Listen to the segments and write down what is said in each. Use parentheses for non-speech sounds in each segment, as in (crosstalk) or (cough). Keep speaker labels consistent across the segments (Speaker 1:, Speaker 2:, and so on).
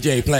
Speaker 1: DJ playing.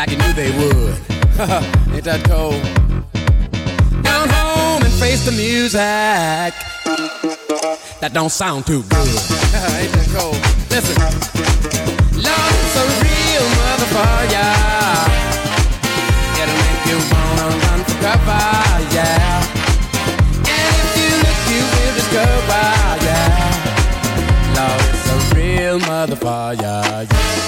Speaker 1: like you
Speaker 2: knew they would. (laughs) Ain't that cold? Down home and face the music. That don't sound too good. (laughs) Ain't that cold? Listen. Love's a real motherfucker. It'll make you wanna run for cover, yeah. And if you look, you will discover, yeah. Love is a real motherfucker, yeah.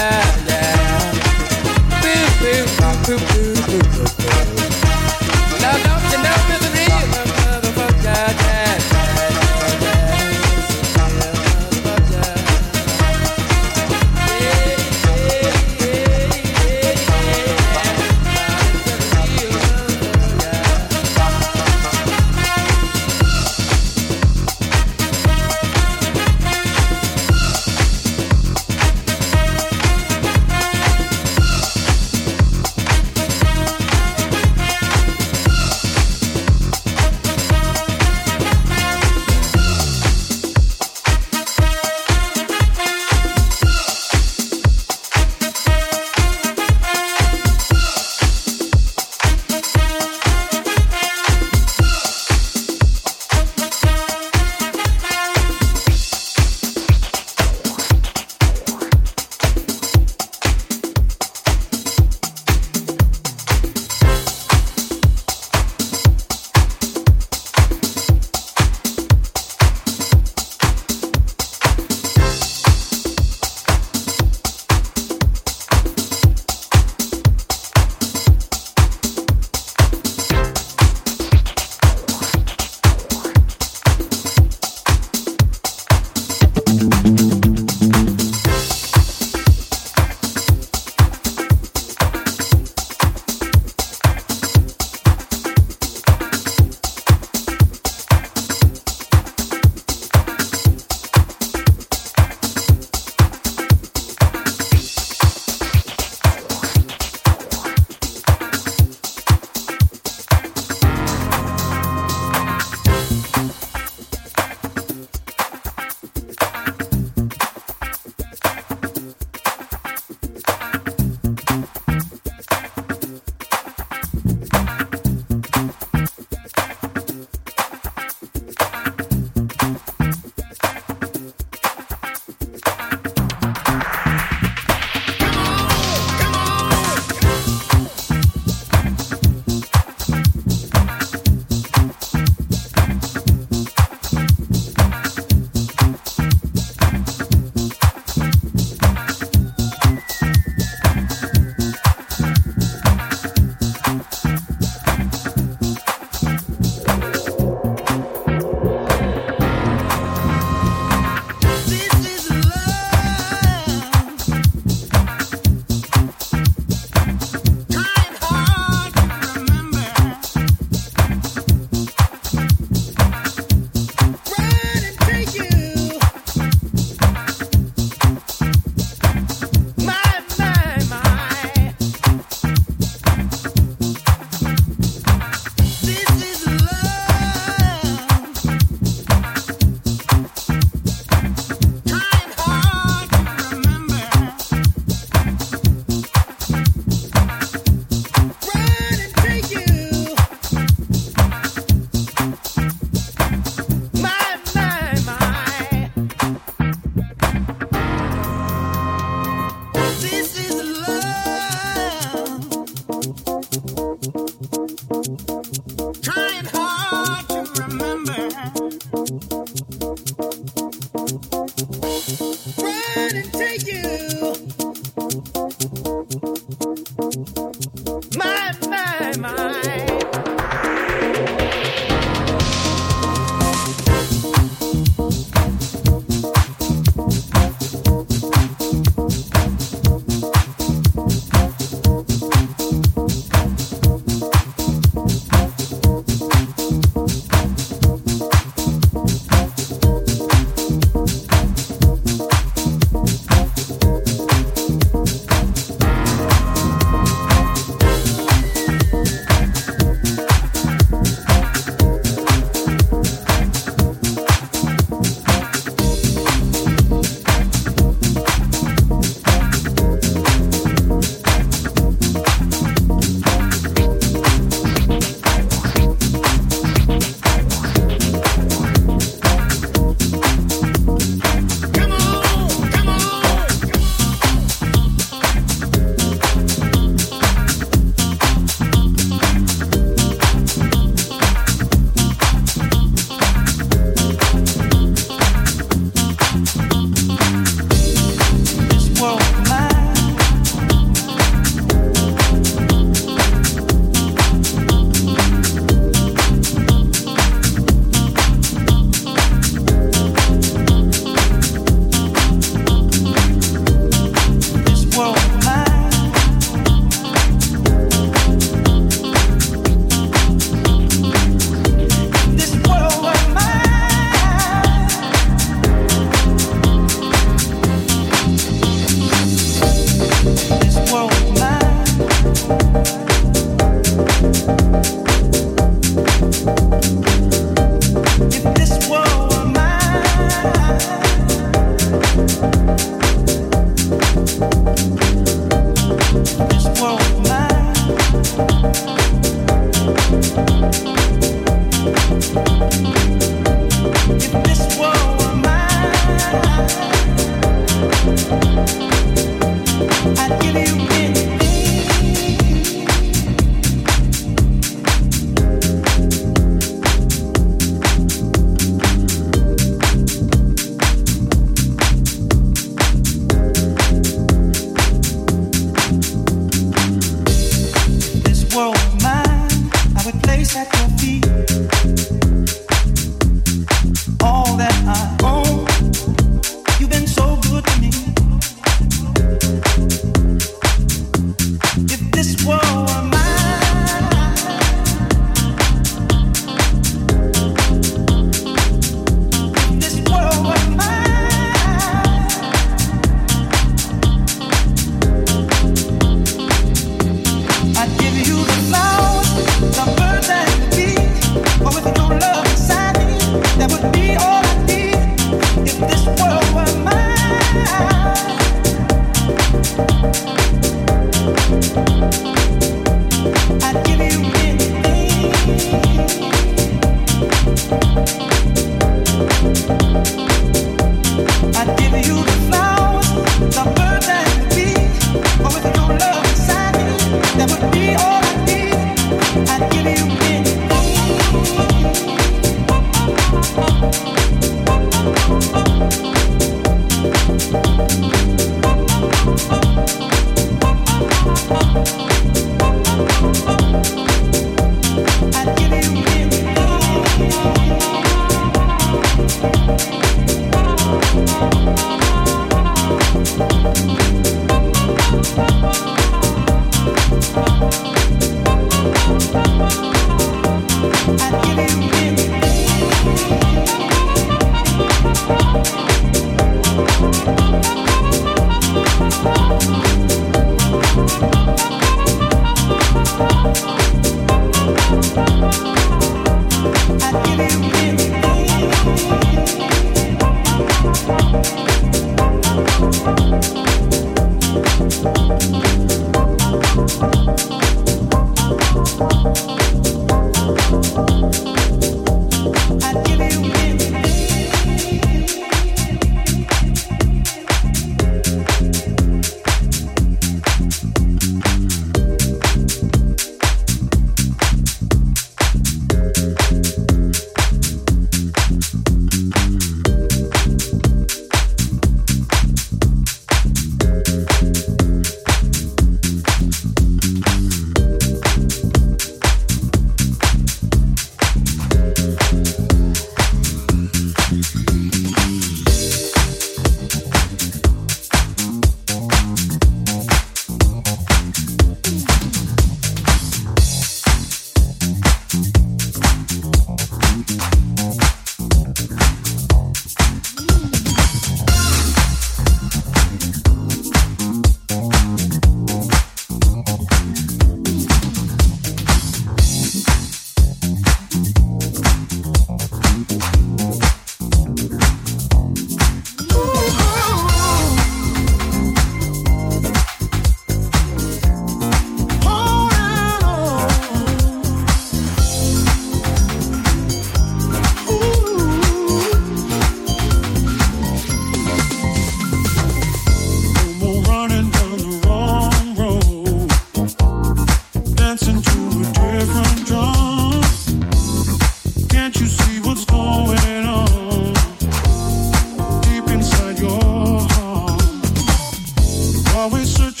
Speaker 3: always searching.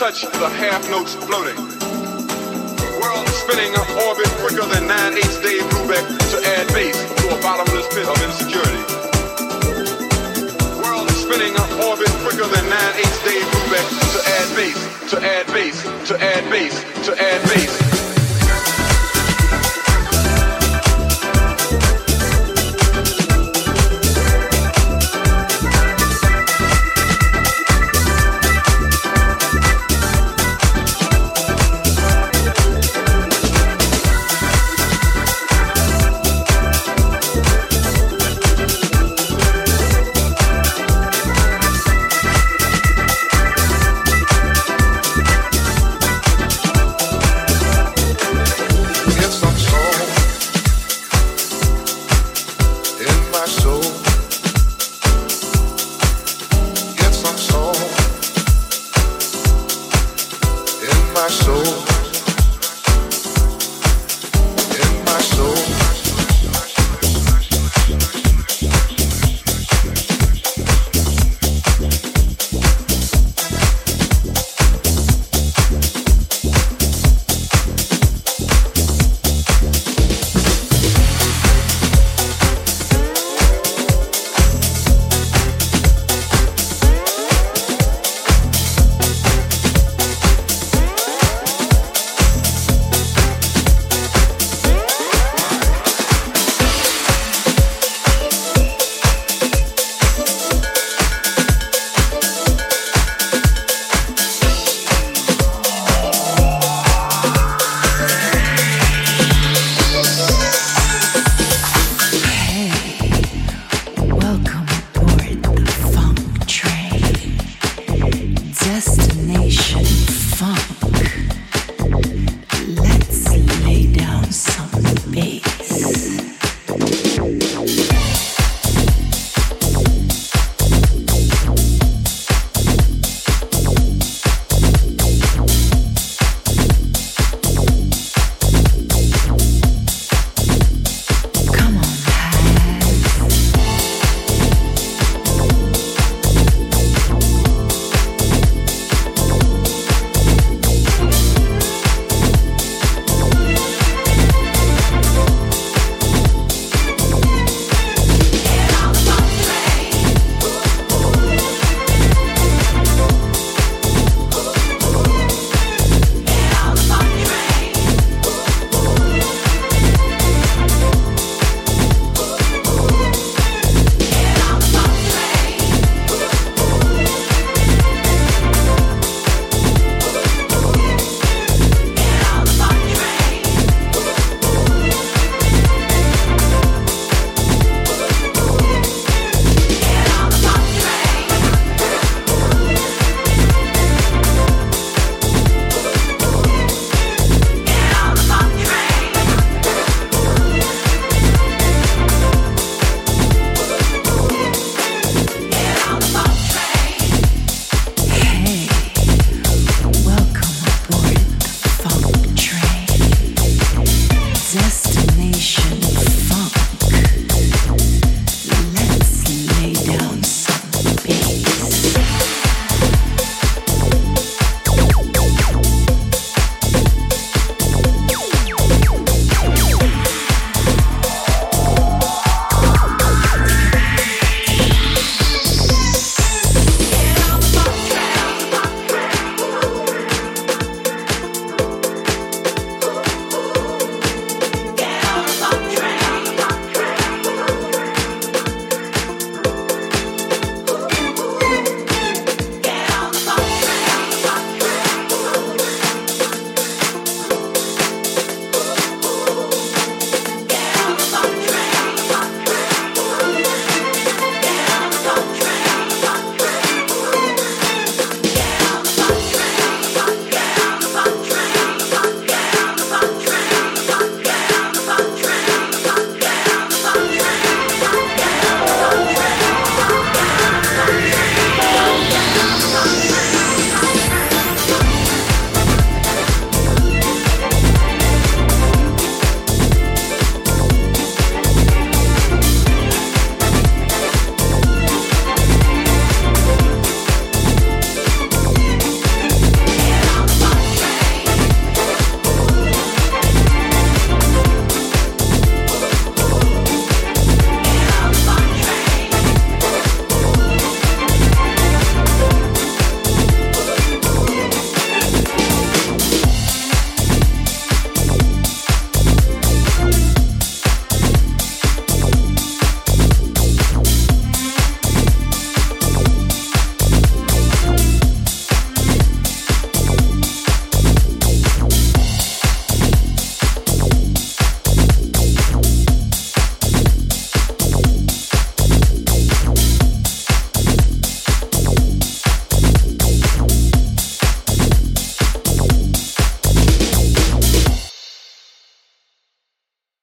Speaker 3: touch the half notes floating. World spinning an orbit quicker than 9 8 Dave Brubeck to add bass to a bottomless pit of insecurity. World spinning an orbit quicker than 9 8 Dave Brubeck to add bass, to add bass, to add bass, to add bass.